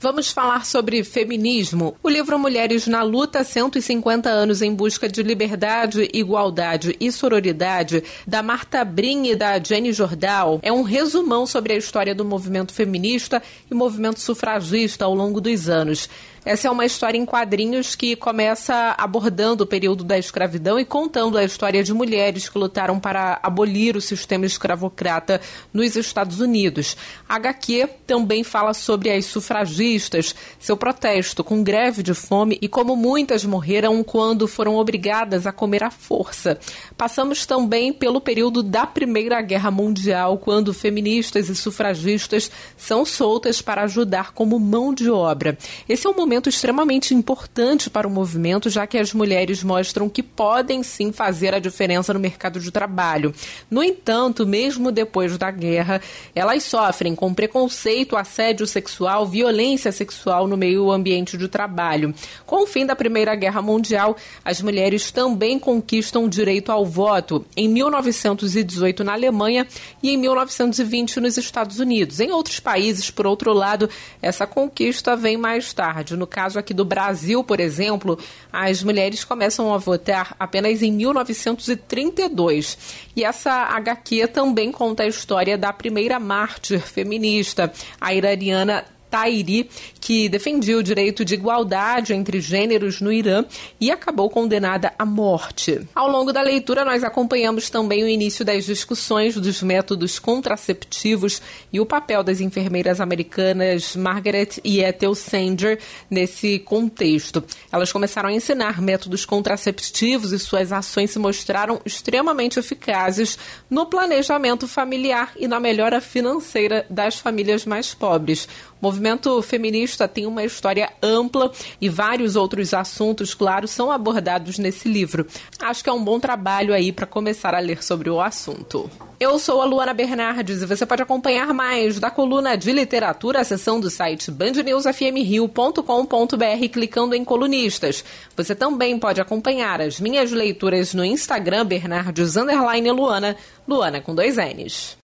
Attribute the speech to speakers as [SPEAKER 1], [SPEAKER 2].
[SPEAKER 1] Vamos falar sobre feminismo. O livro Mulheres na Luta 150 anos em busca de liberdade, igualdade e sororidade, da Marta Brin e da Jenny Jordal, é um resumão sobre a história do movimento feminista e movimento sufragista ao longo dos anos. Essa é uma história em quadrinhos que começa abordando o período da escravidão e contando a história de mulheres que lutaram para abolir o sistema escravocrata nos Estados Unidos. A HQ também fala sobre as sufragistas, seu protesto com greve de fome e como muitas morreram quando foram obrigadas a comer à força. Passamos também pelo período da Primeira Guerra Mundial, quando feministas e sufragistas são soltas para ajudar como mão de obra. Esse é um momento extremamente importante para o movimento, já que as mulheres mostram que podem sim fazer a diferença no mercado de trabalho. No entanto, mesmo depois da guerra, elas sofrem com preconceito, assédio sexual, violência sexual no meio ambiente de trabalho. Com o fim da Primeira Guerra Mundial, as mulheres também conquistam o direito ao voto em 1918 na Alemanha e em 1920 nos Estados Unidos. Em outros países, por outro lado, essa conquista vem mais tarde. No caso aqui do Brasil, por exemplo, as mulheres começam a votar apenas em 1932. E essa HQ também conta a história da primeira mártir feminista, a iraniana Tairi, que defendia o direito de igualdade entre gêneros no Irã e acabou condenada à morte. Ao longo da leitura, nós acompanhamos também o início das discussões dos métodos contraceptivos e o papel das enfermeiras americanas Margaret e Ethel Sanger nesse contexto. Elas começaram a ensinar métodos contraceptivos e suas ações se mostraram extremamente eficazes no planejamento familiar e na melhora financeira das famílias mais pobres. O movimento feminista tem uma história ampla e vários outros assuntos, claro, são abordados nesse livro. Acho que é um bom trabalho aí para começar a ler sobre o assunto. Eu sou a Luana Bernardes e você pode acompanhar mais da coluna de literatura, a seção do site bandnewsfmrio.com.br clicando em colunistas. Você também pode acompanhar as minhas leituras no Instagram Bernardes Luana, Luana com dois N's.